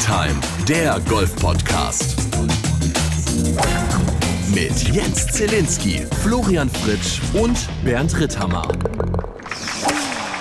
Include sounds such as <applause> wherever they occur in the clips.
Time, der Golf-Podcast. Mit Jens Zelinski, Florian Fritsch und Bernd Ritthammer.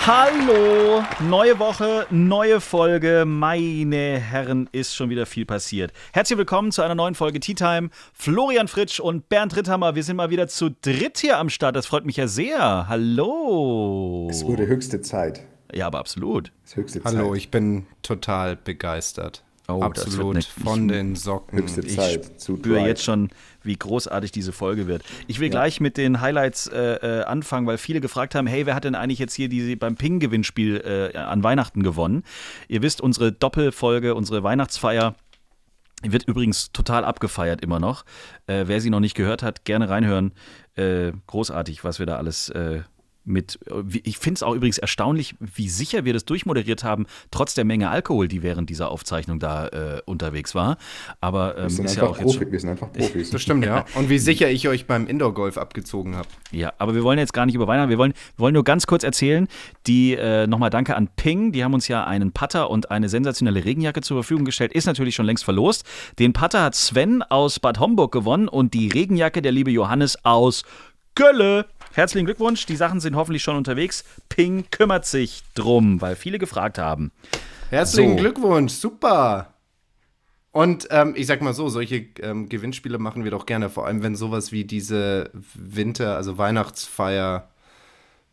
Hallo, neue Woche, neue Folge. Meine Herren, ist schon wieder viel passiert. Herzlich willkommen zu einer neuen Folge Tea Time. Florian Fritsch und Bernd Ritthammer, wir sind mal wieder zu dritt hier am Start. Das freut mich ja sehr. Hallo. Es wurde höchste Zeit. Ja, aber absolut. Es ist höchste Hallo, Zeit. ich bin total begeistert. Oh, Absolut von den Socken. höchste Ich Zeit. Zu spüre jetzt schon, wie großartig diese Folge wird. Ich will gleich mit den Highlights äh, äh, anfangen, weil viele gefragt haben, hey, wer hat denn eigentlich jetzt hier die, beim Ping-Gewinnspiel äh, an Weihnachten gewonnen? Ihr wisst, unsere Doppelfolge, unsere Weihnachtsfeier wird übrigens total abgefeiert immer noch. Äh, wer sie noch nicht gehört hat, gerne reinhören. Äh, großartig, was wir da alles äh, mit. wie- Ich finde es auch übrigens erstaunlich, wie sicher wir das durchmoderiert haben, trotz der Menge Alkohol, die während dieser Aufzeichnung da äh, unterwegs war. Aber ähm, Wir sind ist ja einfach auch jetzt Profi. Wir sind einfach Profis. <laughs> Das stimmt, ja. <laughs> Und wie sicher ich euch beim Indoor-Golf abgezogen habe. Ja, aber wir wollen jetzt gar nicht über Weihnachten. Wir wollen, wir wollen nur ganz kurz erzählen. Die äh, nochmal Danke an Ping. Die haben uns ja einen Putter und eine sensationelle Regenjacke zur Verfügung gestellt. Ist natürlich schon längst verlost. Den Putter hat Sven aus Bad Homburg gewonnen und die Regenjacke der liebe Johannes aus Gölle. Herzlichen Glückwunsch. Die Sachen sind hoffentlich schon unterwegs. Ping kümmert sich drum, weil viele gefragt haben. Herzlichen So. Glückwunsch, super. Und ähm, ich sag mal so, solche ähm, Gewinnspiele machen wir doch gerne, vor allem wenn sowas wie diese Winter-, also Weihnachtsfeier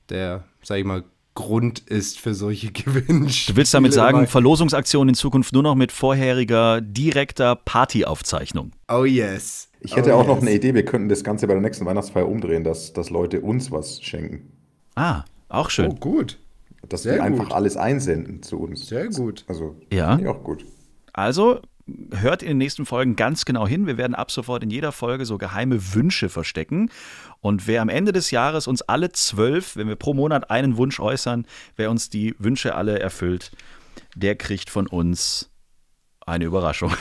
der, sag ich mal, Grund ist für solche <laughs> Gewinnspiele. Du willst damit sagen, immer. Verlosungsaktion in Zukunft nur noch mit vorheriger, direkter Partyaufzeichnung. Oh yes. Ich hätte oh auch noch yes. eine Idee. Wir könnten das Ganze bei der nächsten Weihnachtsfeier umdrehen, dass, dass Leute uns was schenken. Ah, auch schön. Oh, gut. Dass Sehr wir einfach gut. alles einsenden zu uns. Sehr gut. Also, Ja. finde ich auch gut. Also hört in den nächsten Folgen ganz genau hin. Wir werden ab sofort in jeder Folge so geheime Wünsche verstecken. Und wer am Ende des Jahres uns alle zwölf, wenn wir pro Monat einen Wunsch äußern, wer uns die Wünsche alle erfüllt, der kriegt von uns eine Überraschung.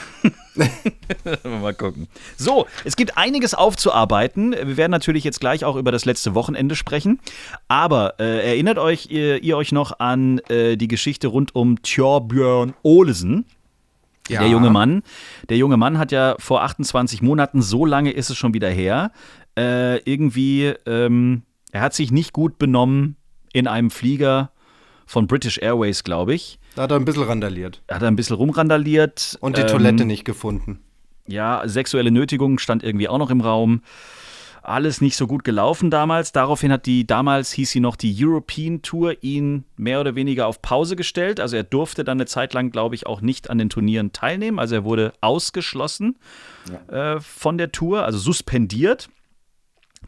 <laughs> Mal gucken. So, es gibt einiges aufzuarbeiten. Wir werden natürlich jetzt gleich auch über das letzte Wochenende sprechen. Aber äh, erinnert euch ihr, ihr euch noch an äh, die Geschichte rund um Thorbjörn Olesen? Ja. Der junge Mann, der junge Mann hat ja vor 28 Monaten, so lange ist es schon wieder her, äh, irgendwie, ähm, er hat sich nicht gut benommen in einem Flieger von British Airways, glaube ich. Da hat er ein bisschen randaliert. Er hat ein bisschen rumrandaliert. Und die ähm, Toilette nicht gefunden. Ja, sexuelle Nötigung stand irgendwie auch noch im Raum. Alles nicht so gut gelaufen damals. Daraufhin hat die, damals hieß sie noch die European Tour, ihn mehr oder weniger auf Pause gestellt. Also er durfte dann eine Zeit lang, glaube ich, auch nicht an den Turnieren teilnehmen. Also er wurde ausgeschlossen äh, von der Tour, also suspendiert.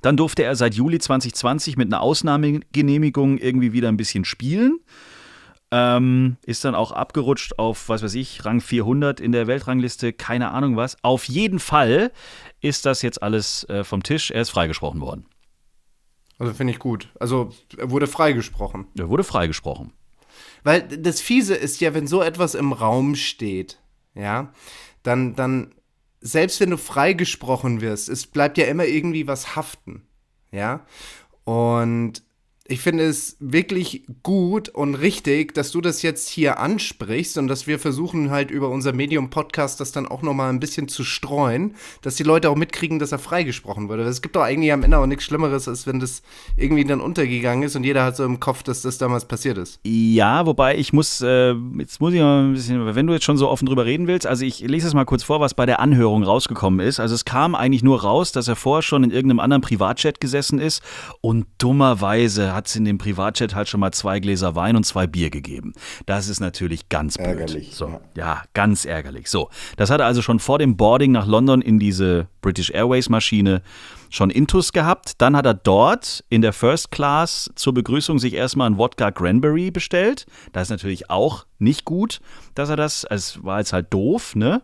Dann durfte er seit Juli 2020 mit einer Ausnahmegenehmigung irgendwie wieder ein bisschen spielen. Ähm, ist dann auch abgerutscht auf, was weiß ich, Rang 400 in der Weltrangliste, keine Ahnung was. Auf jeden Fall ist das jetzt alles äh, vom Tisch. Er ist freigesprochen worden. Also finde ich gut. Also er wurde freigesprochen. Er wurde freigesprochen. Weil das Fiese ist ja, wenn so etwas im Raum steht, ja, dann, dann, selbst wenn du freigesprochen wirst, es bleibt ja immer irgendwie was haften, ja. Und ich finde es wirklich gut und richtig, dass du das jetzt hier ansprichst und dass wir versuchen halt über unser Medium-Podcast das dann auch nochmal ein bisschen zu streuen, dass die Leute auch mitkriegen, dass er freigesprochen wurde. Es gibt doch eigentlich am Ende auch nichts Schlimmeres, als wenn das irgendwie dann untergegangen ist und jeder hat so im Kopf, dass das damals passiert ist. Ja, wobei ich muss, äh, jetzt muss ich mal ein bisschen, wenn du jetzt schon so offen drüber reden willst, also ich lese es mal kurz vor, was bei der Anhörung rausgekommen ist. Also es kam eigentlich nur raus, dass er vorher schon in irgendeinem anderen Privatchat gesessen ist und dummerweise hat es in dem Privatchat halt schon mal zwei Gläser Wein und zwei Bier gegeben. Das ist natürlich ganz blöd. Ärgerlich, So, ja. ja, ganz ärgerlich. So, das hat er also schon vor dem Boarding nach London in diese British Airways Maschine schon Intus gehabt. Dann hat er dort in der First Class zur Begrüßung sich erstmal ein Wodka Cranberry bestellt. Das ist natürlich auch nicht gut, dass er das, es war jetzt halt doof, ne?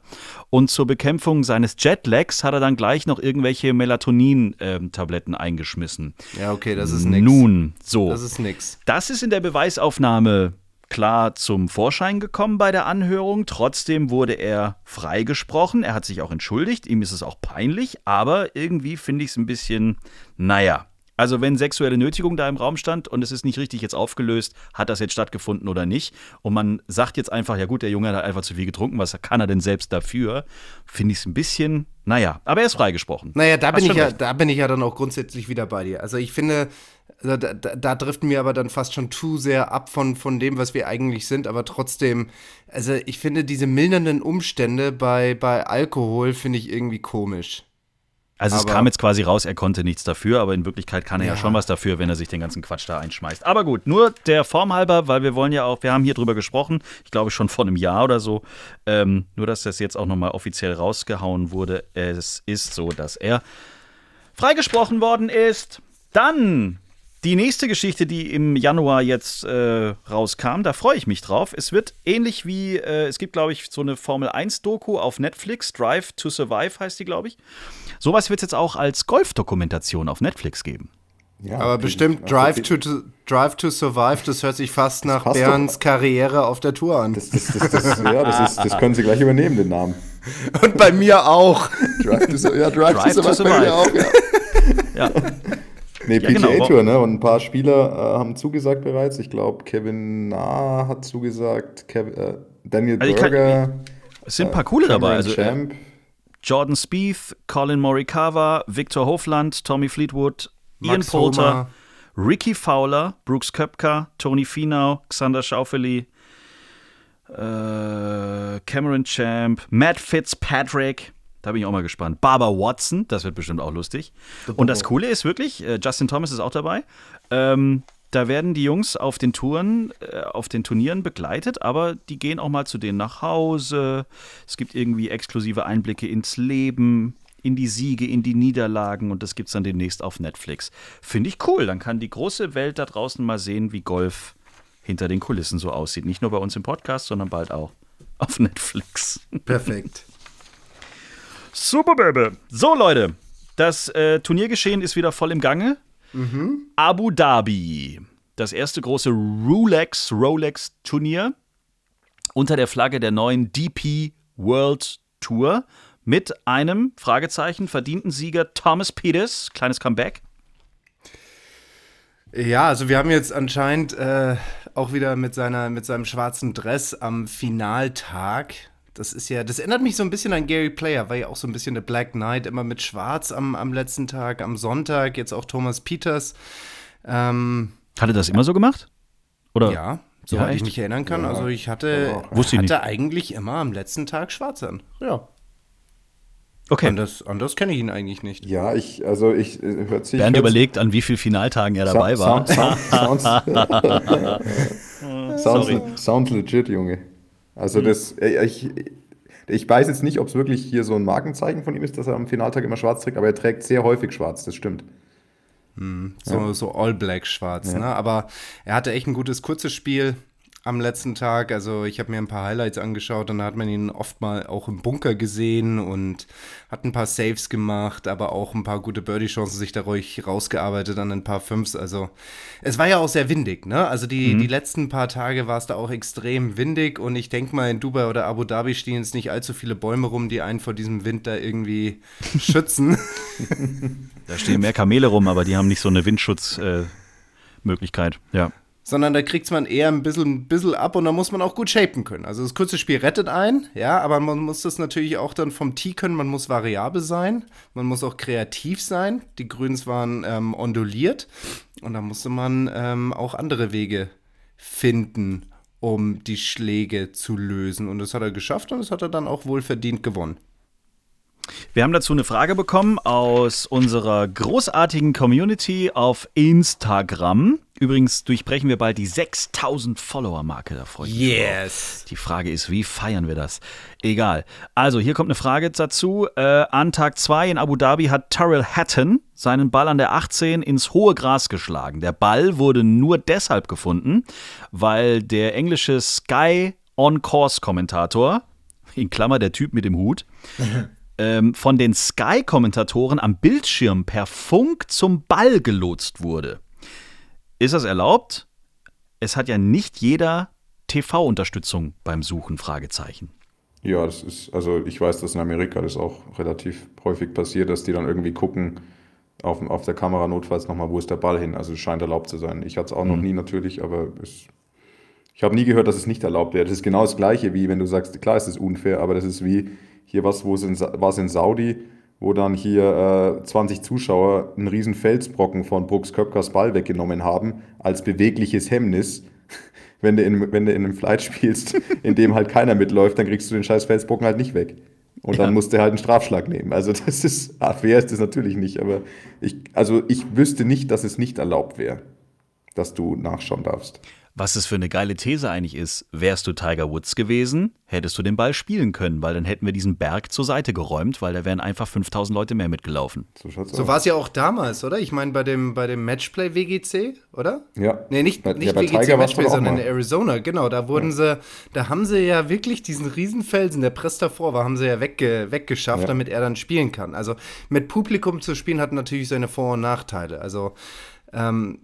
Und zur Bekämpfung seines Jetlags hat er dann gleich noch irgendwelche Melatonin-Tabletten eingeschmissen. Ja, okay, das ist nix. Nun, so. Das ist nix. Das ist in der Beweisaufnahme klar zum Vorschein gekommen bei der Anhörung. Trotzdem wurde er freigesprochen. Er hat sich auch entschuldigt. Ihm ist es auch peinlich, aber irgendwie finde ich es ein bisschen, naja. Also wenn sexuelle Nötigung da im Raum stand und es ist nicht richtig jetzt aufgelöst, hat das jetzt stattgefunden oder nicht. Und man sagt jetzt einfach, ja gut, der Junge hat einfach zu viel getrunken, was kann er denn selbst dafür? Finde ich es ein bisschen, naja, aber er ist freigesprochen. Naja, da Hast bin, ich ja, da bin ich ja dann auch grundsätzlich wieder bei dir. Also ich finde, da, da, da driften wir aber dann fast schon zu sehr ab von, von dem, was wir eigentlich sind. Aber trotzdem, also ich finde diese mildernden Umstände bei, bei Alkohol finde ich irgendwie komisch. Also es aber- kam jetzt quasi raus, er konnte nichts dafür, aber in Wirklichkeit kann er ja. Ja. schon was dafür, wenn er sich den ganzen Quatsch da einschmeißt. Aber gut, nur der Form halber, weil wir wollen ja auch, wir haben hier drüber gesprochen, ich glaube schon vor einem Jahr oder so, ähm, nur dass das jetzt auch nochmal offiziell rausgehauen wurde. Es ist so, dass er freigesprochen worden ist. Dann die nächste Geschichte, die im Januar jetzt äh, rauskam, da freue ich mich drauf. Es wird ähnlich wie, äh, es gibt, glaube ich, so eine Formel 1-Doku auf Netflix, Drive to Survive heißt die, glaube ich. Sowas wird es jetzt auch als Golf-Dokumentation auf Netflix geben. Ja, Aber bestimmt Also, Drive to, to, Drive to Survive, das hört sich fast nach Bernds Karriere auf der Tour an. Das, das, das, das, ja, das, ist, das können Sie gleich übernehmen, den Namen. Und bei mir auch. Drive to, ja, Drive Drive to to Survive bei mir auch, ja. Ja, Nee, Ja, genau. PGA-Tour, ne? Und ein paar Spieler äh, haben zugesagt bereits. Ich glaube, Kevin Na hat zugesagt, Kev, äh, Daniel Also ich kann- Berger, es sind ein paar coole dabei. Also, äh, Champ. Jordan Spieth, Colin Morikawa, Victor Hofland, Tommy Fleetwood, Ian Max Poulter, Homa. Ricky Fowler, Brooks Köpker, Tony Finau, Xander Schaufeli, äh, Cameron Champ, Matt Fitzpatrick. Da bin ich auch mal gespannt. Barbara Watson, das wird bestimmt auch lustig. Und das Coole ist wirklich, äh, Justin Thomas ist auch dabei. Ähm, da werden die Jungs auf den Touren, äh, auf den Turnieren begleitet, aber die gehen auch mal zu denen nach Hause. Es gibt irgendwie exklusive Einblicke ins Leben, in die Siege, in die Niederlagen und das gibt es dann demnächst auf Netflix. Finde ich cool. Dann kann die große Welt da draußen mal sehen, wie Golf hinter den Kulissen so aussieht. Nicht nur bei uns im Podcast, sondern bald auch auf Netflix. Perfekt. Super, Baby. So, Leute, das äh, Turniergeschehen ist wieder voll im Gange. Abu Dhabi, das erste große Rolex, Rolex-Turnier unter der Flagge der neuen DP World Tour mit einem, Fragezeichen, verdienten Sieger Thomas Peters, kleines Comeback. Ja, also wir haben jetzt anscheinend äh, auch wieder mit, seiner, mit seinem schwarzen Dress am Finaltag. Das ist ja, das erinnert mich so ein bisschen an Gary Player, war ja auch so ein bisschen der Black Knight, immer mit Schwarz am, am letzten Tag, am Sonntag, jetzt auch Thomas Peters. Ähm, Hat er das immer so gemacht? Oder? ja, soweit ich echt? mich erinnern kann. Ja, also ich hatte. Wusste ich hatte nicht. eigentlich immer am letzten Tag schwarz an. Ja. Okay. Anders, anders kenne ich ihn eigentlich nicht. Ja, ich, also ich, äh, hört sich. Bernd überlegt, an wie vielen Finaltagen er dabei war. Sound, sound, sounds, <laughs> <laughs> sounds, sounds legit, Junge. Also das, äh, ich, ich weiß jetzt nicht, ob es wirklich hier so ein Markenzeichen von ihm ist, dass er am Finaltag immer schwarz trägt, aber er trägt sehr häufig schwarz, das stimmt. So, so All-Black schwarz, ne? Aber er hatte echt ein gutes kurzes Spiel am letzten Tag. Also ich habe mir ein paar Highlights angeschaut und da hat man ihn oft mal auch im Bunker gesehen und hat ein paar Saves gemacht, aber auch ein paar gute Birdie-Chancen sich da ruhig rausgearbeitet an ein paar Fünfs. Also es war ja auch sehr windig, ne? Also die, die letzten paar Tage war es da auch extrem windig und ich denke mal, in Dubai oder Abu Dhabi stehen jetzt nicht allzu viele Bäume rum, die einen vor diesem Wind da irgendwie <laughs> schützen. Da stehen mehr Kamele rum, aber die haben nicht so eine Windschutzmöglichkeit. Äh, ja. Sondern da kriegt man eher ein bisschen, ein bisschen ab und da muss man auch gut shapen können. Also das kurze Spiel rettet ein, ja, aber man muss das natürlich auch dann vom Tee können, man muss variabel sein, man muss auch kreativ sein. Die Grüns waren ähm, onduliert und da musste man ähm, auch andere Wege finden, um die Schläge zu lösen. Und das hat er geschafft und das hat er dann auch wohl verdient gewonnen. Wir haben dazu eine Frage bekommen aus unserer großartigen Community auf Instagram. Übrigens durchbrechen wir bald die 6000 Follower-Marke. Da freue ich mich drauf. Die Frage ist, wie feiern wir das? Egal. Also, hier kommt eine Frage dazu. Äh, an Tag 2 in Abu Dhabi hat Tyrrell Hatton seinen Ball an der 18 ins hohe Gras geschlagen. Der Ball wurde nur deshalb gefunden, weil der englische Sky On-Course-Kommentator, in Klammer der Typ mit dem Hut, <laughs> ähm, von den Sky-Kommentatoren am Bildschirm per Funk zum Ball gelotst wurde. Ist das erlaubt? Es hat ja nicht jeder TV-Unterstützung beim Suchen, Fragezeichen. Ja, das ist, also ich weiß, dass in Amerika das auch relativ häufig passiert, dass die dann irgendwie gucken, auf, auf der Kamera notfalls nochmal, wo ist der Ball hin. Also es scheint erlaubt zu sein. Ich hatte es auch noch Mhm. nie natürlich, aber es, ich habe nie gehört, dass es nicht erlaubt wäre. Das ist genau das Gleiche, wie wenn du sagst, klar ist es unfair, aber das ist wie hier was, wo es in, war es in Saudi, wo dann hier äh, 20 Zuschauer einen riesen Felsbrocken von Brooks Köpkers Ball weggenommen haben, als bewegliches Hemmnis. <laughs> Wenn du, in, wenn du in einem Flight spielst, <laughs> in dem halt keiner mitläuft, dann kriegst du den scheiß Felsbrocken halt nicht weg. Und dann Ja. musst du halt einen Strafschlag nehmen. Also das ist, <laughs> ah, fair ist das natürlich nicht, aber ich, also ich wüsste nicht, dass es nicht erlaubt wäre, dass du nachschauen darfst. Was es für eine geile These eigentlich ist, wärst du Tiger Woods gewesen, hättest du den Ball spielen können, weil dann hätten wir diesen Berg zur Seite geräumt, weil da wären einfach 5000 Leute mehr mitgelaufen. So So war es ja auch damals, oder? Ich meine, bei dem, bei dem Matchplay WGC, oder? Ja. Nee, nicht, Bei- nicht ja, bei WGC Matchplay, sondern in Arizona, genau. Da wurden sie, da haben sie ja wirklich diesen Riesenfelsen, der press davor war, haben sie ja wegge, weggeschafft, Ja. damit er dann spielen kann. Also mit Publikum zu spielen hat natürlich seine Vor- und Nachteile. Also ähm,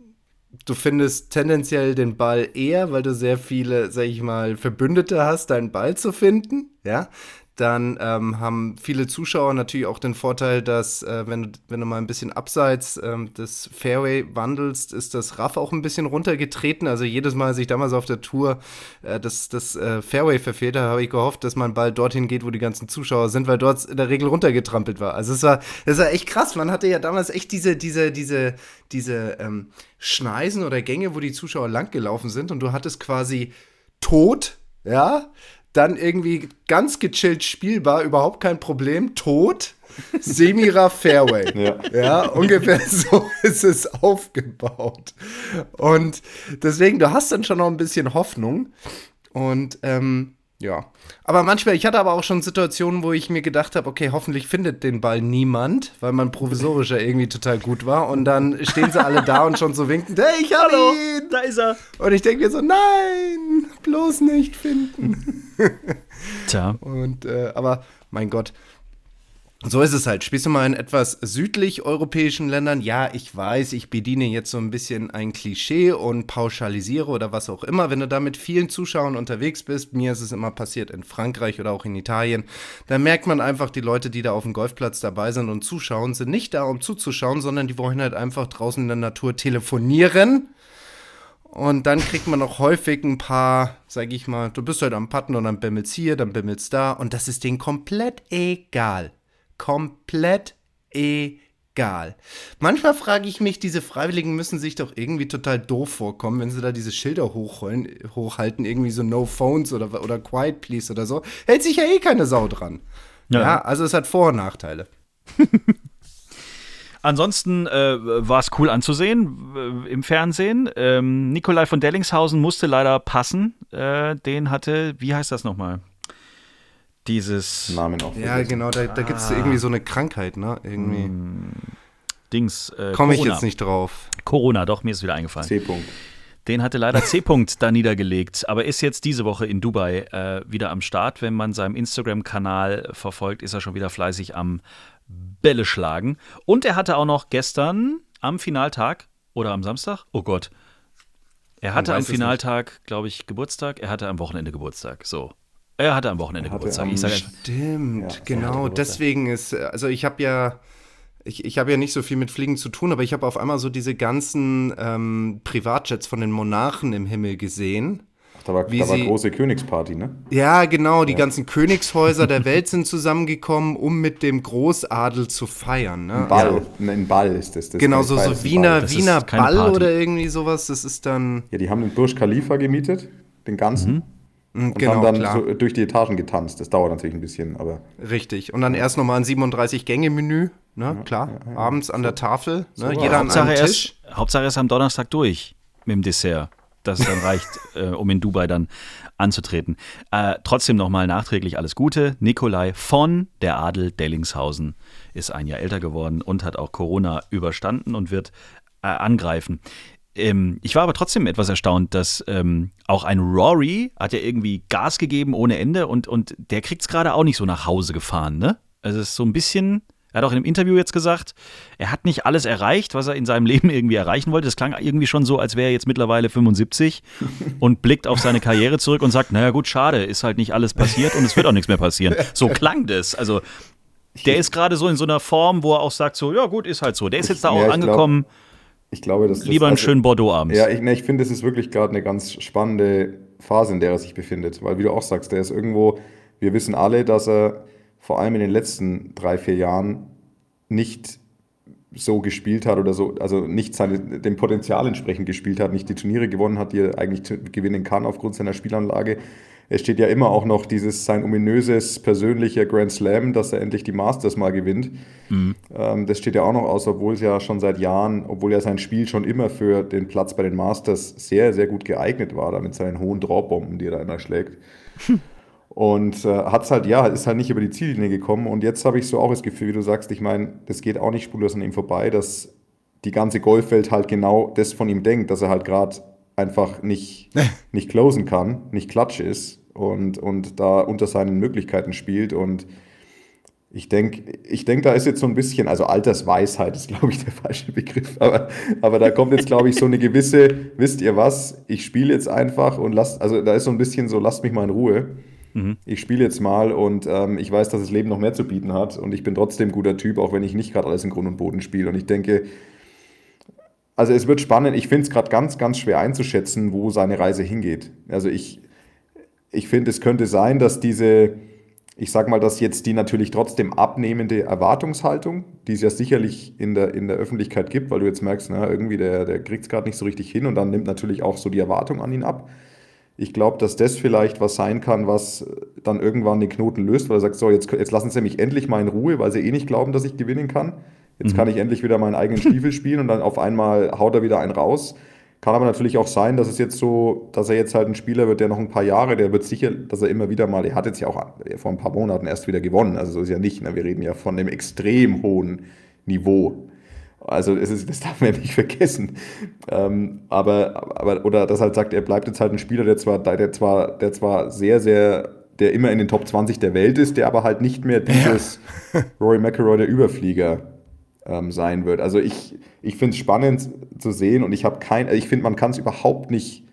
du findest tendenziell den Ball eher, weil du sehr viele, sag ich mal, Verbündete hast, deinen Ball zu finden, ja. Dann ähm, haben viele Zuschauer natürlich auch den Vorteil, dass äh, wenn, du, wenn du mal ein bisschen abseits ähm, des Fairway wandelst, ist das Raff auch ein bisschen runtergetreten. Also jedes Mal, als ich damals auf der Tour äh, das, das äh, Fairway verfehlt habe, habe ich gehofft, dass mein Ball dorthin geht, wo die ganzen Zuschauer sind, weil dort in der Regel runtergetrampelt war. Also es war, das war echt krass. Man hatte ja damals echt diese, diese, diese, diese ähm, Schneisen oder Gänge, wo die Zuschauer langgelaufen sind und du hattest quasi tot, ja, dann irgendwie ganz gechillt spielbar, überhaupt kein Problem, tot, Semira Fairway. <laughs> Ja. Ja, ungefähr <laughs> so ist es aufgebaut. Und deswegen, du hast dann schon noch ein bisschen Hoffnung. Und ähm, ja. Aber manchmal, ich hatte aber auch schon Situationen, wo ich mir gedacht habe, okay, hoffentlich findet den Ball niemand, weil man provisorisch ja irgendwie total gut war. Und dann stehen sie alle da und schon so winkend, hey, ich hab ihn! da ist er. Und ich denke mir so, nein, bloß nicht finden. Tja, Und, äh, aber mein Gott, so ist es halt. Spielst du mal in etwas südlich europäischen Ländern? Ja, ich weiß, ich bediene jetzt so ein bisschen ein Klischee und pauschalisiere oder was auch immer. Wenn du da mit vielen Zuschauern unterwegs bist, mir ist es immer passiert in Frankreich oder auch in Italien, da merkt man einfach, die Leute, die da auf dem Golfplatz dabei sind und zuschauen, sind nicht da, um zuzuschauen, sondern die wollen halt einfach draußen in der Natur telefonieren. Und dann kriegt man auch häufig ein paar, sag ich mal, du bist halt am Putten und dann bimmelst hier, dann bimmelst da. Und das ist denen komplett egal. Komplett egal. Manchmal frage ich mich, diese Freiwilligen müssen sich doch irgendwie total doof vorkommen, wenn sie da diese Schilder hochholen, hochhalten, irgendwie so No Phones oder, oder Quiet Please oder so. Hält sich ja eh keine Sau dran. Ja. ja also es hat Vor- und Nachteile. <laughs> Ansonsten äh, war es cool anzusehen äh, im Fernsehen. Ähm, Nikolai von Dellingshausen musste leider passen. Äh, den hatte, wie heißt das nochmal? Dieses Namen auch. Ja, genau, da, da gibt es irgendwie so eine Krankheit, ne? Irgendwie. Dings. Äh, Komme ich jetzt nicht drauf. Corona, doch, mir ist wieder eingefallen. C-Punkt. Den hatte leider C-Punkt da niedergelegt, aber ist jetzt diese Woche in Dubai äh, wieder am Start. Wenn man seinem Instagram-Kanal verfolgt, ist er schon wieder fleißig am Bälle schlagen. Und er hatte auch noch gestern am Finaltag oder am Samstag, oh Gott, er hatte am Finaltag, glaube ich, Geburtstag. Er hatte am Wochenende Geburtstag. So. Er hatte am Wochenende hatte Geburtstag. am Ich sage einfach, Stimmt, Ja, genau. Deswegen ist, also ich habe ja, ich, ich habe ja nicht so viel mit Fliegen zu tun, aber ich habe auf einmal so diese ganzen ähm, Privatjets von den Monarchen im Himmel gesehen. Ach, da war, Wie da war sie- große Königsparty, ne? Ja, genau, die ganzen Königshäuser der <laughs> Welt sind zusammengekommen, um mit dem Großadel zu feiern. Ne? Ball. Ne, Ein Ball ist das. das Genau, so, so Wiener, Ball. Wiener Ball Party. oder irgendwie sowas, das ist dann, Ja, die haben den Burj Khalifa gemietet, den ganzen. mh, Und genau, haben dann klar, so durch die Etagen getanzt. Das dauert natürlich ein bisschen, aber richtig. Und dann erst nochmal ein 37-Gänge-Menü, ne, klar, abends an der Tafel, ne, jeder an Hauptsache, einem er Tisch. ist, Hauptsache ist am Donnerstag durch mit dem Dessert. Dass es dann reicht, <laughs> äh, um in Dubai dann anzutreten. Äh, trotzdem nochmal nachträglich alles Gute. Nikolai von der Adel Dellingshausen ist ein Jahr älter geworden und hat auch Corona überstanden und wird äh, angreifen. Ähm, ich war aber trotzdem etwas erstaunt, dass ähm, auch ein Rory hat ja irgendwie Gas gegeben ohne Ende und, und der kriegt es gerade auch nicht so nach Hause gefahren, ne? Also es ist so ein bisschen, er hat auch in einem Interview jetzt gesagt, er hat nicht alles erreicht, was er in seinem <laughs> Leben irgendwie erreichen wollte. Das klang irgendwie schon so, als wäre er jetzt mittlerweile 75 <laughs> und blickt auf seine Karriere zurück und sagt, naja gut, schade, ist halt nicht alles passiert und es wird auch nichts mehr passieren. So klang das. Also der ist gerade so in so einer Form, wo er auch sagt, so, ja gut, ist halt so. Der ist jetzt da auch ja, angekommen. Glaub, ich glaube, dass Lieber einen also, schönen Bordeaux abends. Ja, ich, ne, ich finde, es ist wirklich gerade eine ganz spannende Phase, in der er sich befindet. Weil, wie du auch sagst, der ist irgendwo, wir wissen alle, dass er vor allem in den letzten drei, vier Jahren nicht so gespielt hat oder so, also nicht seine, dem Potenzial entsprechend gespielt hat, nicht die Turniere gewonnen hat, die er eigentlich gewinnen kann aufgrund seiner Spielanlage. Es steht ja immer auch noch dieses sein ominöses persönlicher Grand Slam, dass er endlich die Masters mal gewinnt. Mhm. Ähm, das steht ja auch noch aus, obwohl es ja schon seit Jahren, obwohl ja sein Spiel schon immer für den Platz bei den Masters sehr, sehr gut geeignet war, da mit seinen hohen Drawbomben, die er da immer schlägt. Hm. Und äh, hat es halt, ja, ist halt nicht über die Ziellinie gekommen. Und jetzt habe ich so auch das Gefühl, wie du sagst, ich meine, das geht auch nicht spurlos an ihm vorbei, dass die ganze Golfwelt halt genau das von ihm denkt, dass er halt gerade einfach nicht, <laughs> nicht closen kann, nicht klatsch ist und, und da unter seinen Möglichkeiten spielt. Und ich denke, ich denk, da ist jetzt so ein bisschen, also Altersweisheit ist, glaube ich, der falsche Begriff, aber, aber da kommt jetzt, glaube ich, so eine gewisse, wisst ihr was, ich spiele jetzt einfach und lasst, also da ist so ein bisschen so, lasst mich mal in Ruhe. Mhm. Ich spiele jetzt mal und ähm, ich weiß, dass das Leben noch mehr zu bieten hat und ich bin trotzdem guter Typ, auch wenn ich nicht gerade alles in Grund und Boden spiele. Und ich denke, also es wird spannend. Ich finde es gerade ganz, ganz schwer einzuschätzen, wo seine Reise hingeht. Also ich, ich finde, es könnte sein, dass diese, ich sage mal, dass jetzt die natürlich trotzdem abnehmende Erwartungshaltung, die es ja sicherlich in der, in der Öffentlichkeit gibt, weil du jetzt merkst, na, irgendwie der, der kriegt es gerade nicht so richtig hin und dann nimmt natürlich auch so die Erwartung an ihn ab. Ich glaube, dass das vielleicht was sein kann, was dann irgendwann den Knoten löst, weil er sagt, so, jetzt, jetzt lassen sie mich endlich mal in Ruhe, weil sie eh nicht glauben, dass ich gewinnen kann. Jetzt mhm. kann ich endlich wieder meinen eigenen Stiefel spielen und dann auf einmal haut er wieder einen raus. Kann aber natürlich auch sein, dass es jetzt so, dass er jetzt halt ein Spieler wird, der noch ein paar Jahre, der wird sicher, dass er immer wieder mal, er hat jetzt ja auch vor ein paar Monaten erst wieder gewonnen, also so ist ja nicht, ne? wir reden ja von einem extrem hohen Niveau. Also es ist, <laughs> das darf man ja nicht vergessen. Ähm, aber, aber, oder dass halt sagt, er bleibt jetzt halt ein Spieler, der zwar, der zwar, der zwar sehr, sehr, der immer in den Top 20 der Welt ist, der aber halt nicht mehr dieses ja. <laughs> Rory McIlroy, der Überflieger, ähm, sein wird. Also ich, ich finde es spannend zu sehen und ich habe kein, ich finde, man kann es überhaupt nicht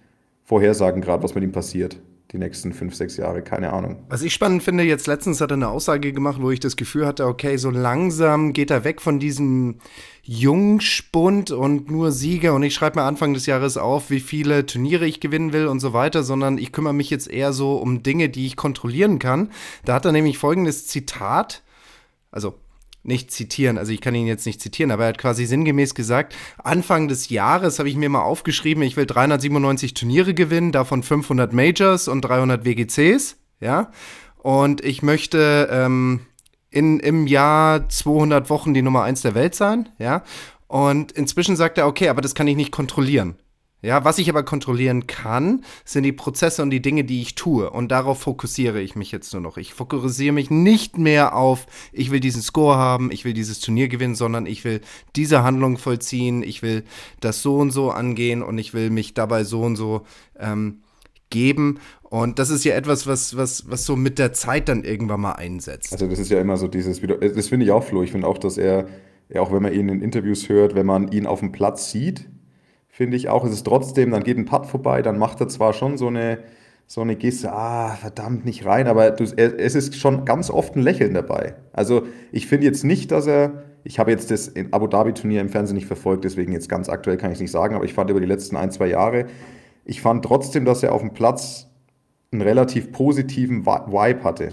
vorhersagen, gerade was mit ihm passiert die nächsten fünf, sechs Jahre, keine Ahnung. Was ich spannend finde, jetzt letztens hat er eine Aussage gemacht, wo ich das Gefühl hatte, okay, so langsam geht er weg von diesem Jungspund und nur Sieger und ich schreibe mir Anfang des Jahres auf, wie viele Turniere ich gewinnen will und so weiter, sondern ich kümmere mich jetzt eher so um Dinge, die ich kontrollieren kann. Da hat er nämlich folgendes Zitat, also nicht zitieren, also ich kann ihn jetzt nicht zitieren, aber er hat quasi sinngemäß gesagt, Anfang des Jahres habe ich mir mal aufgeschrieben, ich will 397 Turniere gewinnen, davon 500 Majors und 300 WGCs, ja, und ich möchte ähm, in, im Jahr 200 Wochen die Nummer 1 der Welt sein, ja, und inzwischen sagt er, okay, aber das kann ich nicht kontrollieren. Ja, was ich aber kontrollieren kann, sind die Prozesse und die Dinge, die ich tue. Und darauf fokussiere ich mich jetzt nur noch. Ich fokussiere mich nicht mehr auf, ich will diesen Score haben, ich will dieses Turnier gewinnen, sondern ich will diese Handlung vollziehen, ich will das so und so angehen und ich will mich dabei so und so ähm, geben. Und das ist ja etwas, was, was, was so mit der Zeit dann irgendwann mal einsetzt. Also das ist ja immer so dieses, das finde ich auch, Flo. Ich finde auch, dass er, auch wenn man ihn in Interviews hört, wenn man ihn auf dem Platz sieht, finde ich auch. Es ist trotzdem, dann geht ein Putt vorbei, dann macht er zwar schon so eine, so eine Geste, ah, verdammt, nicht rein, aber du, es ist schon ganz oft ein Lächeln dabei. Also ich finde jetzt nicht, dass er, ich habe jetzt das Abu Dhabi-Turnier im Fernsehen nicht verfolgt, deswegen jetzt ganz aktuell kann ich es nicht sagen, aber ich fand über die letzten ein, zwei Jahre, ich fand trotzdem, dass er auf dem Platz einen relativ positiven Vibe hatte.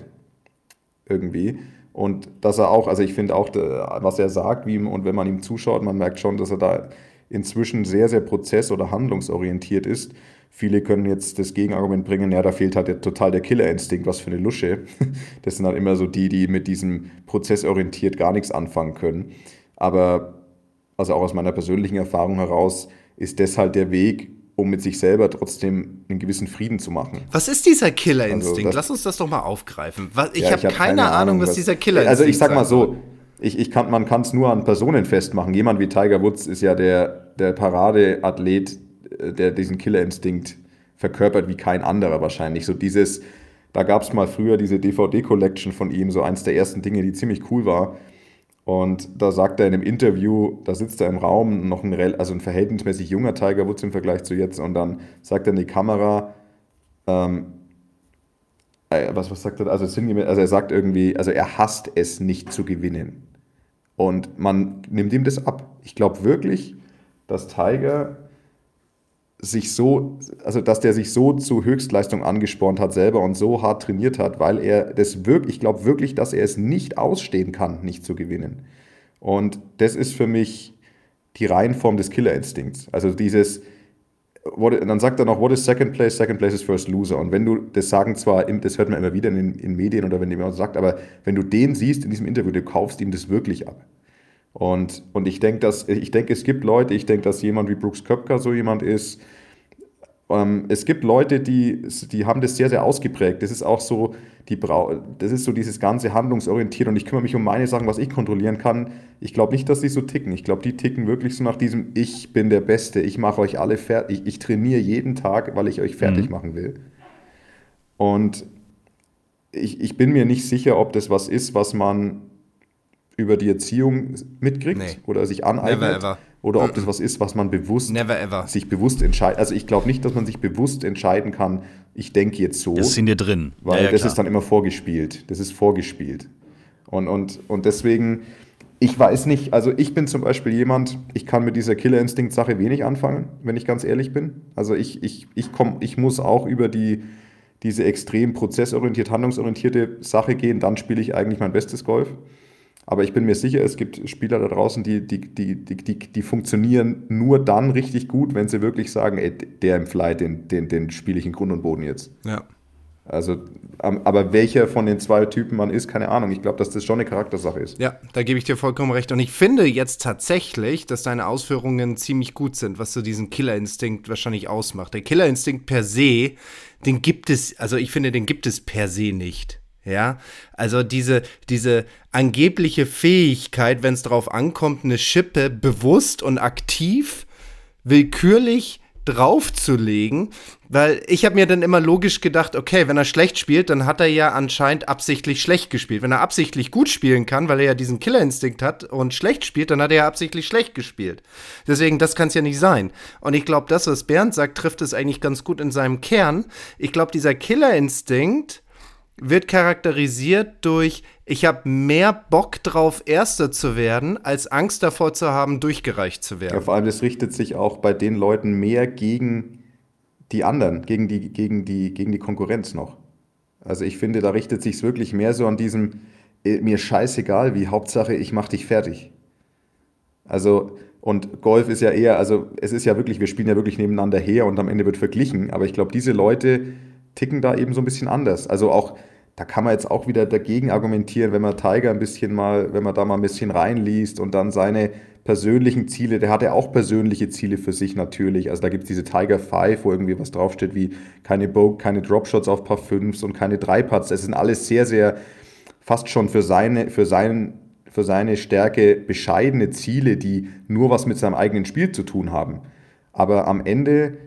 Irgendwie. Und dass er auch, also ich finde auch, was er sagt, wie, und wenn man ihm zuschaut, man merkt schon, dass er da inzwischen sehr, sehr prozess- oder handlungsorientiert ist. Viele können jetzt das Gegenargument bringen, ja, da fehlt halt total der Killerinstinkt, was für eine Lusche. <laughs> Das sind halt immer so die, die mit diesem prozessorientiert gar nichts anfangen können. Aber also auch aus meiner persönlichen Erfahrung heraus ist das halt der Weg, um mit sich selber trotzdem einen gewissen Frieden zu machen. Was ist dieser Killerinstinkt? Also Lass uns das doch mal aufgreifen. Ich ja, habe hab keine, keine, Ahnung, was, was dieser Killerinstinkt ist. Also ich sag mal so, ich, ich kann, man kann es nur an Personen festmachen. Jemand wie Tiger Woods ist ja der, der Paradeathlet, äh, der diesen Killerinstinkt verkörpert wie kein anderer wahrscheinlich. So dieses, da gab es mal früher diese DVD-Collection von ihm, so eins der ersten Dinge, die ziemlich cool war. Und da sagt er in einem Interview, da sitzt er im Raum, noch ein, also ein verhältnismäßig junger Tiger Woods im Vergleich zu jetzt, und dann sagt er in die Kamera, ähm, äh, was, was sagt er? Also, also er sagt irgendwie, also er hasst es nicht zu gewinnen. Und man nimmt ihm das ab. Ich glaube wirklich, dass Tiger sich so, also dass der sich so zu Höchstleistung angespornt hat selber und so hart trainiert hat, weil er das wirklich, ich glaube wirklich, dass er es nicht ausstehen kann, nicht zu gewinnen. Und das ist für mich die Reihenform des Killerinstinkts. Also dieses, what, dann sagt er noch, what is second place? Second place is first loser. Und wenn du, das sagen zwar, das hört man immer wieder in, in Medien oder wenn jemand sagt, aber wenn du den siehst in diesem Interview, du kaufst ihm das wirklich ab. Und, und ich denke, dass, ich denke, es gibt Leute, ich denke, dass jemand wie Brooks Köpker so jemand ist, ähm, es gibt Leute, die, die haben das sehr, sehr ausgeprägt. Das ist auch so, die das ist so dieses ganze handlungsorientiert und ich kümmere mich um meine Sachen, was ich kontrollieren kann. Ich glaube nicht, dass die so ticken. Ich glaube, die ticken wirklich so nach diesem Ich bin der Beste, ich mache euch alle fertig, ich, ich, trainiere jeden Tag, weil ich euch fertig mhm. machen will. Und ich, ich bin mir nicht sicher, ob das was ist, was man über die Erziehung mitkriegt nee. oder sich aneignet. Never ever oder ob das was ist, was man bewusst Never ever. sich bewusst entscheidet. Also ich glaube nicht, dass man sich bewusst entscheiden kann, ich denke jetzt so. Das sind dir drin. Weil ja, ja, das klar. ist dann immer vorgespielt. Das ist vorgespielt. Und, und, und deswegen, ich weiß nicht, also ich bin zum Beispiel jemand, ich kann mit dieser Killerinstinkt-Sache wenig anfangen, wenn ich ganz ehrlich bin. Also ich, ich, ich, komm, ich muss auch über die, diese extrem prozessorientiert, handlungsorientierte Sache gehen, dann spiele ich eigentlich mein bestes Golf. Aber ich bin mir sicher, es gibt Spieler da draußen, die, die, die, die, die, funktionieren nur dann richtig gut, wenn sie wirklich sagen, ey, der im Fly, den, den, den spiele ich in Grund und Boden jetzt. Ja. Also, aber welcher von den zwei Typen man ist, keine Ahnung. Ich glaube, dass das schon eine Charaktersache ist. Ja, da gebe ich dir vollkommen recht. Und ich finde jetzt tatsächlich, dass deine Ausführungen ziemlich gut sind, was so diesen Killerinstinkt wahrscheinlich ausmacht. Der Killerinstinkt per se, den gibt es, also ich finde, den gibt es per se nicht. Ja, also diese, diese angebliche Fähigkeit, wenn es darauf ankommt, eine Schippe bewusst und aktiv, willkürlich draufzulegen, weil ich habe mir dann immer logisch gedacht, okay, wenn er schlecht spielt, dann hat er ja anscheinend absichtlich schlecht gespielt. Wenn er absichtlich gut spielen kann, weil er ja diesen Killerinstinkt hat und schlecht spielt, dann hat er ja absichtlich schlecht gespielt. Deswegen, das kann es ja nicht sein. Und ich glaube, das, was Bernd sagt, trifft es eigentlich ganz gut in seinem Kern. Ich glaube, dieser Killerinstinkt wird charakterisiert durch, ich habe mehr Bock drauf, Erster zu werden, als Angst davor zu haben, durchgereicht zu werden. Ja, vor allem, das richtet sich auch bei den Leuten mehr gegen die anderen, gegen die, gegen die, gegen die Konkurrenz noch. Also ich finde, da richtet sich es wirklich mehr so an diesem, äh, mir scheißegal, wie Hauptsache, ich mach dich fertig. Also, und Golf ist ja eher, also es ist ja wirklich, wir spielen ja wirklich nebeneinander her und am Ende wird verglichen, aber ich glaube, diese Leute ticken da eben so ein bisschen anders. Also auch, da kann man jetzt auch wieder dagegen argumentieren, wenn man Tiger ein bisschen mal, wenn man da mal ein bisschen reinliest und dann seine persönlichen Ziele, der hat ja auch persönliche Ziele für sich natürlich. Also da gibt es diese Tiger 5, wo irgendwie was draufsteht wie keine Bogue, keine Dropshots auf Paar 5 und keine Dreipads. Das sind alles sehr, sehr fast schon für seine, für seinen für seine Stärke bescheidene Ziele, die nur was mit seinem eigenen Spiel zu tun haben. Aber am Ende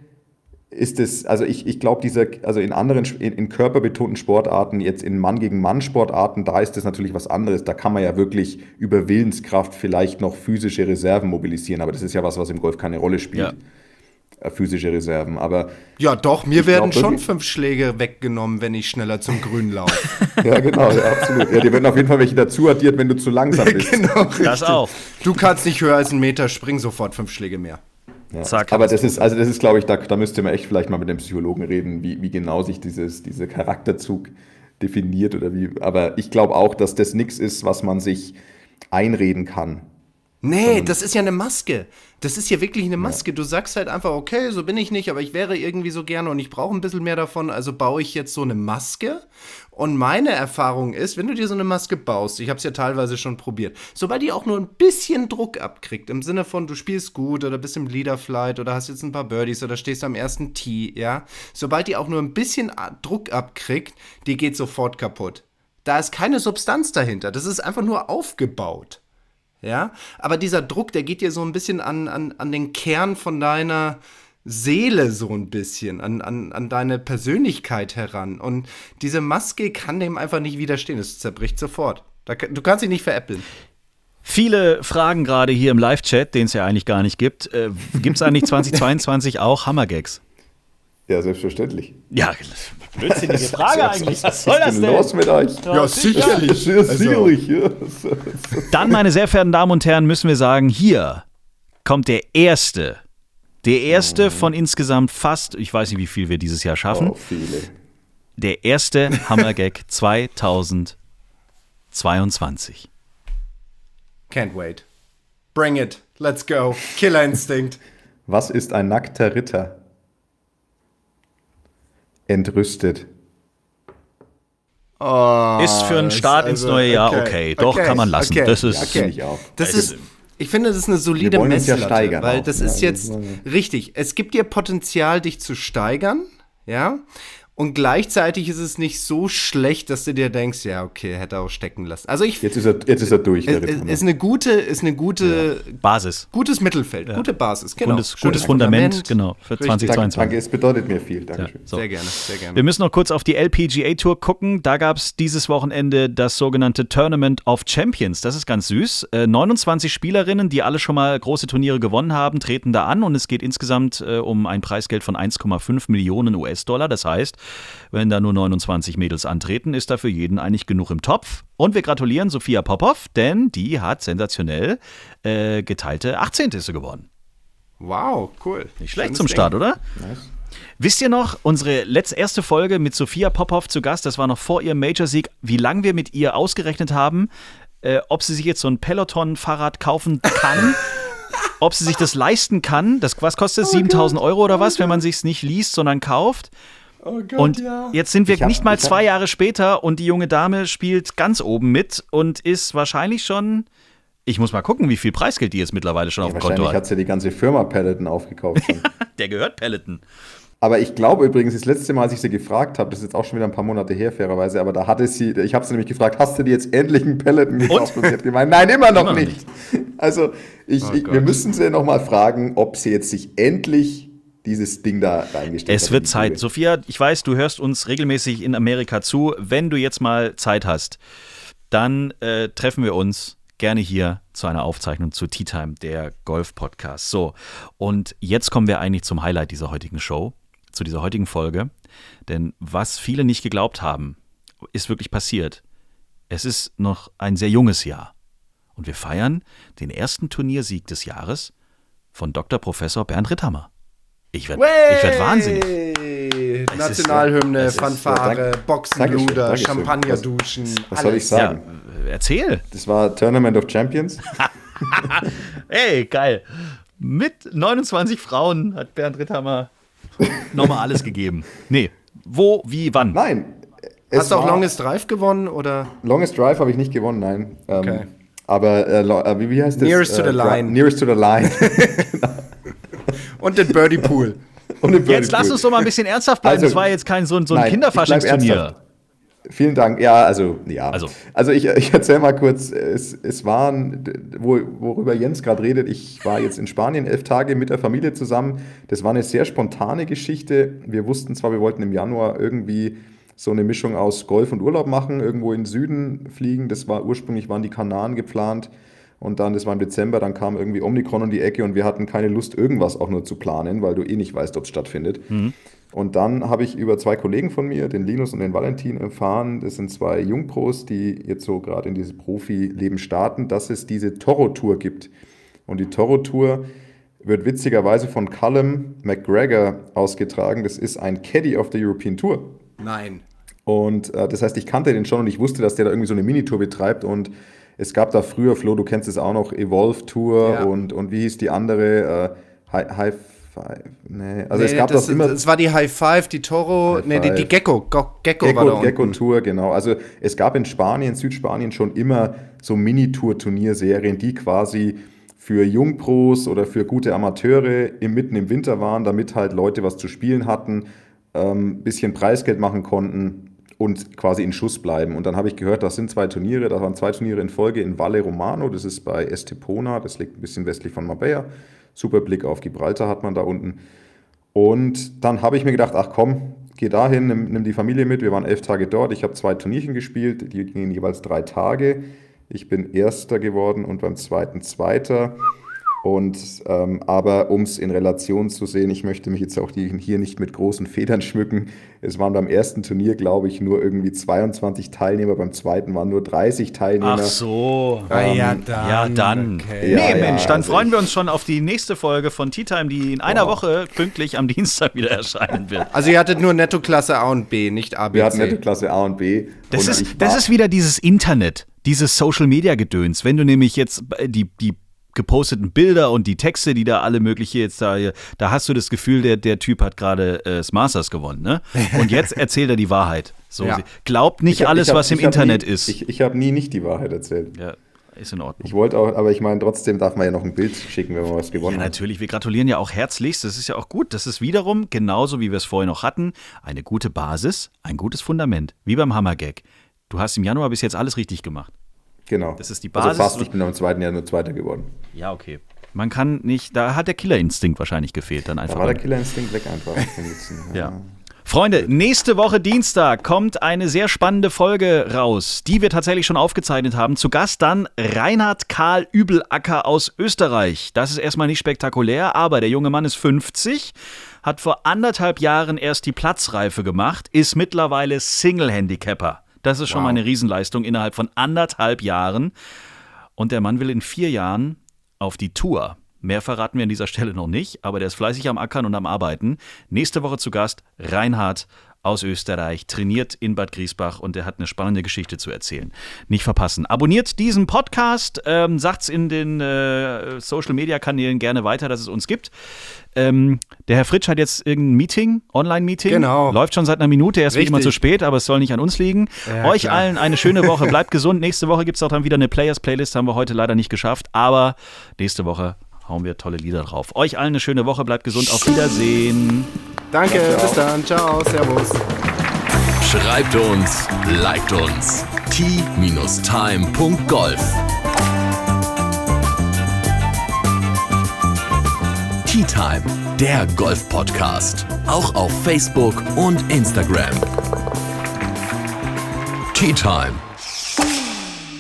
ist es, also ich, ich glaube, dieser, also in anderen, in, in, körperbetonten Sportarten, jetzt in Mann gegen Mann Sportarten, da ist das natürlich was anderes. Da kann man ja wirklich über Willenskraft vielleicht noch physische Reserven mobilisieren, aber das ist ja was, was im Golf keine Rolle spielt. Ja. Physische Reserven, aber. Ja, doch, mir werden glaub, schon fünf Schläge weggenommen, wenn ich schneller zum Grün laufe. <laughs> ja, genau, ja, absolut. Ja, dir werden auf jeden Fall welche dazu addiert, wenn du zu langsam <laughs> bist. genau, richtig. Das auch. Du kannst nicht höher als einen Meter springen, sofort fünf Schläge mehr. Ja. Zack, aber das ist, also das ist, glaube ich, da, da müsste man echt vielleicht mal mit dem Psychologen reden, wie, wie genau sich dieses, dieser Charakterzug definiert oder wie. Aber ich glaube auch, dass das nichts ist, was man sich einreden kann. Nee, das ist ja eine Maske. Das ist ja wirklich eine Maske. Ja. Du sagst halt einfach, okay, so bin ich nicht, aber ich wäre irgendwie so gerne und ich brauche ein bisschen mehr davon, also baue ich jetzt so eine Maske. Und meine Erfahrung ist, wenn du dir so eine Maske baust, ich habe es ja teilweise schon probiert, sobald die auch nur ein bisschen Druck abkriegt, im Sinne von, du spielst gut oder bist im Leaderflight oder hast jetzt ein paar Birdies oder stehst am ersten Tee, ja, sobald die auch nur ein bisschen Druck abkriegt, die geht sofort kaputt. Da ist keine Substanz dahinter. Das ist einfach nur aufgebaut. Ja, aber dieser Druck, der geht dir so ein bisschen an, an, an den Kern von deiner Seele so ein bisschen, an, an, an deine Persönlichkeit heran. Und diese Maske kann dem einfach nicht widerstehen. Es zerbricht sofort. du kannst sie nicht veräppeln. Viele fragen gerade hier im Live-Chat, den es ja eigentlich gar nicht gibt. Äh, gibt es eigentlich <laughs> 2022 auch Hammergags? Ja, selbstverständlich. Ja, blödsinnige Frage eigentlich. Was soll Was ist denn los mit euch? Ja, sicherlich. <laughs> Ja, sicherlich. Ja. Dann, meine sehr verehrten Damen und Herren, müssen wir sagen, hier kommt der erste. Der erste von insgesamt fast, ich weiß nicht, wie viel wir dieses Jahr schaffen. Oh, viele. Der erste Hammergag <laughs> 2022. Can't wait. Bring it. Let's go. Killer Instinct. Was ist ein nackter Ritter? Entrüstet. Oh, Ist für einen Start ins neue Jahr okay. Doch, kann man lassen. Das ist- Ja, okay. ich auch. Das ist, ich finde, das ist eine solide uns ja Messlatte, steigern weil auch. das Ja, ist jetzt das- richtig. Es gibt dir Potenzial, dich zu steigern, ja. Und gleichzeitig ist es nicht so schlecht, dass du dir denkst, ja, okay, hätte auch stecken lassen. Also ich, Jetzt ist er, jetzt ist er durch. Der es, Ritter, ne? ist eine gute, ist eine gute, Basis. gutes Mittelfeld, gute Basis, genau. Gutes, gutes Fundament, genau, für Richtig. Danke, 2022. danke, es bedeutet mir viel. Dankeschön. So. Sehr gerne, sehr gerne. Wir müssen noch kurz auf die LPGA Tour gucken. Da gab es dieses Wochenende das sogenannte Tournament of Champions. Das ist ganz süß. Äh, 29 Spielerinnen, die alle schon mal große Turniere gewonnen haben, treten da an und es geht insgesamt äh, um ein Preisgeld von 1,5 Millionen US-Dollar. Das heißt, wenn da nur 29 Mädels antreten, ist da für jeden eigentlich genug im Topf. Und wir gratulieren Sophia Popov, denn die hat sensationell äh, geteilte 18. ist sie geworden. Wow, cool. Nicht schlecht Schönes zum Ding. Start, oder? Wisst ihr noch, unsere letzte erste Folge mit Sophia Popov zu Gast, das war noch vor ihrem Major-Sieg, wie lange wir mit ihr ausgerechnet haben, äh, ob sie sich jetzt so ein Peloton-Fahrrad kaufen kann, <laughs> ob sie sich das leisten kann. Das, was kostet Oh es? 7000 Euro oder was, wenn man sich es nicht liest, sondern kauft? Oh Gott, Und ja. jetzt sind wir hab- nicht mal zwei Jahre später und die junge Dame spielt ganz oben mit und ist wahrscheinlich schon. Ich muss mal gucken, wie viel Preisgeld die jetzt mittlerweile schon auf dem Konto Wahrscheinlich hat. hat sie die ganze Firma Peloton aufgekauft. <laughs> Der gehört Peloton. Aber ich glaube übrigens, das letzte Mal, als ich sie gefragt habe, das ist jetzt auch schon wieder ein paar Monate her, fairerweise, aber da hatte sie, ich habe sie nämlich gefragt, hast du dir jetzt endlich einen Peloton gekauft? Und, sie hat gemeint, nein, immer noch Immer noch nicht. Also ich, Oh ich, wir müssen sie nochmal fragen, ob sie jetzt sich endlich dieses Ding da reingestellt. Es wird Zeit. Tube. Sophia, ich weiß, du hörst uns regelmäßig in Amerika zu. Wenn du jetzt mal Zeit hast, dann äh, treffen wir uns gerne hier zu einer Aufzeichnung zu Tea Time, der Golf-Podcast. So, und jetzt kommen wir eigentlich zum Highlight dieser heutigen Show, zu dieser heutigen Folge. Denn was viele nicht geglaubt haben, ist wirklich passiert. Es ist noch ein sehr junges Jahr. Und wir feiern den ersten Turniersieg des Jahres von Dr. Professor Bernd Ritthammer. Ich werde werd wahnsinnig. Ist- Nationalhymne, ist- Fanfare, ja, dank- Boxenluder, Dankeschön, Dankeschön. Champagner duschen. Was soll ich. Ja, sagen? äh, erzähl. Das war Tournament of Champions. <laughs> Ey, geil. Mit 29 Frauen hat Bernd Ritthammer nochmal alles gegeben. Nee, wo, wie, wann? Nein. es Hast du auch Longest Drive gewonnen oder? Longest Drive habe ich nicht gewonnen, nein. Ähm, Okay. Aber äh, äh, wie, wie heißt das? Nearest to Äh, the line. Nearest to the line. <laughs> Und den Birdie Pool. <laughs> Und im Jetzt lass Birdie uns doch mal ein bisschen ernsthaft bleiben. Also- das war jetzt kein so, ein- so ein Kinderfaschingsturnier. Vielen Dank. Ja, also, ja. Also. Also, ich, ich erzähle mal kurz. Es, es waren, wo, worüber Jens gerade redet, ich war jetzt in Spanien elf Tage mit der Familie zusammen. Das war eine sehr spontane Geschichte. Wir wussten zwar, wir wollten im Januar irgendwie so eine Mischung aus Golf und Urlaub machen, irgendwo in den Süden fliegen. Das war ursprünglich, waren die Kanaren geplant. Und dann, das war im Dezember, dann kam irgendwie Omikron um die Ecke und wir hatten keine Lust, irgendwas auch nur zu planen, weil du eh nicht weißt, ob es stattfindet. Und dann habe ich über zwei Kollegen von mir, den Linus und den Valentin, erfahren, das sind zwei Jungpros, die jetzt so gerade in dieses Profileben starten, dass es diese Toro-Tour gibt. Und die Toro-Tour wird witzigerweise von Callum McGregor ausgetragen. Das ist ein Caddy auf der European Tour. Nein. Und äh, das heißt, ich kannte den schon und ich wusste, dass der da irgendwie so eine Minitour betreibt. Und es gab da früher, Flo, du kennst es auch noch, Evolve Tour Ja. und, und wie hieß die andere? Äh, High, High Five? Nee. Also es Nee, gab das, das immer. Es war die High Five, die Toro, High nee, die, die. Gecko. Go, Gecko, war da Gecko. Gecko Tour, genau. Also es gab in Spanien, Südspanien schon immer so Mini-Tour-Turnierserien, die quasi für Jungpros oder für gute Amateure im, mitten im Winter waren, damit halt Leute was zu spielen hatten, ähm, bisschen Preisgeld machen konnten und quasi in Schuss bleiben. Und dann habe ich gehört, das sind zwei Turniere, das waren zwei Turniere in Folge in Valle Romano, das ist bei Estepona, das liegt ein bisschen westlich von Marbella. Super Blick auf Gibraltar hat man da unten. Und dann habe ich mir gedacht, ach komm, geh dahin, nimm, nimm die Familie mit. Wir waren elf Tage dort. Ich habe zwei Turnierchen gespielt, die gingen jeweils drei Tage. Ich bin Erster geworden und beim zweiten Zweiter. Und ähm, aber um es in Relation zu sehen, ich möchte mich jetzt auch hier nicht mit großen Federn schmücken. Es waren beim ersten Turnier, glaube ich, nur irgendwie 22 Teilnehmer, beim zweiten waren nur 30 Teilnehmer. Ach so. Ah, ja, Ähm, dann. Ja, dann. Okay. Nee, Ja, ja, Mensch, dann also freuen wir uns schon auf die nächste Folge von Tea Time, die in einer Woche pünktlich am Dienstag wieder erscheinen wird. Also ihr hattet nur Netto-Klasse A und B, nicht A, B, Wir hatten C. nette Klasse A und B. Das und ist, das ist wieder dieses Internet, dieses Social Media Gedöns. Wenn du nämlich jetzt äh, die, die geposteten Bilder und die Texte, die da alle mögliche jetzt da, da hast du das Gefühl, der, der Typ hat gerade äh, das Masters gewonnen, ne? Und jetzt <laughs> erzählt er die Wahrheit. So, Ja. Glaubt nicht ich hab- alles, hab- was im Internet nie, ist. Ich, ich habe nie nicht die Wahrheit erzählt. ja, ist in Ordnung. Ich wollte auch, aber ich meine, trotzdem darf man ja noch ein Bild schicken, wenn man was gewonnen Ja, hat. natürlich. Wir gratulieren ja auch herzlichst. Das ist ja auch gut. Das ist wiederum, genauso wie wir es vorher noch hatten, eine gute Basis, ein gutes Fundament. Wie beim Hammergag. Du hast im Januar bis jetzt alles richtig gemacht. Genau. Das ist die Basis. Also fast, ich bin am zweiten Jahr nur Zweiter geworden. Ja, okay. Man kann nicht, da hat der Killerinstinkt wahrscheinlich gefehlt, dann Da einfach. war der Killerinstinkt weg einfach. Ja. Freunde, nächste Woche Dienstag kommt eine sehr spannende Folge raus, die wir tatsächlich schon aufgezeichnet haben. Zu Gast dann Reinhard Karl Übelacker aus Österreich. Das ist erstmal nicht spektakulär, aber der junge Mann ist 50, hat vor anderthalb Jahren erst die Platzreife gemacht, ist mittlerweile Single-Handicapper. Das ist schon mal eine Riesenleistung innerhalb von anderthalb Jahren. Und der Mann will in vier Jahren auf die Tour. Mehr verraten wir an dieser Stelle noch nicht, aber der ist fleißig am Ackern und am Arbeiten. Nächste Woche zu Gast Reinhard aus Österreich, trainiert in Bad Griesbach und er hat eine spannende Geschichte zu erzählen. Nicht verpassen. Abonniert diesen Podcast, ähm, sagt's in den äh, Social Media Kanälen gerne weiter, dass es uns gibt. Ähm, der Herr Fritsch hat jetzt irgendein Meeting, Online-Meeting. Genau. Läuft schon seit einer Minute, er ist wie Richtig. immer zu spät, aber es soll nicht an uns liegen. Ja, Euch klar. allen eine schöne Woche, bleibt gesund. Nächste Woche gibt es auch dann wieder eine Players-Playlist, haben wir heute leider nicht geschafft, aber nächste Woche hauen wir tolle Lieder drauf. Euch allen eine schöne Woche, bleibt gesund, auf Wiedersehen. Danke, bis dann. Ciao, servus. Schreibt uns, liked uns. t-time.golf Tea Time, der Golf-Podcast. Auch auf Facebook und Instagram. Tea Time.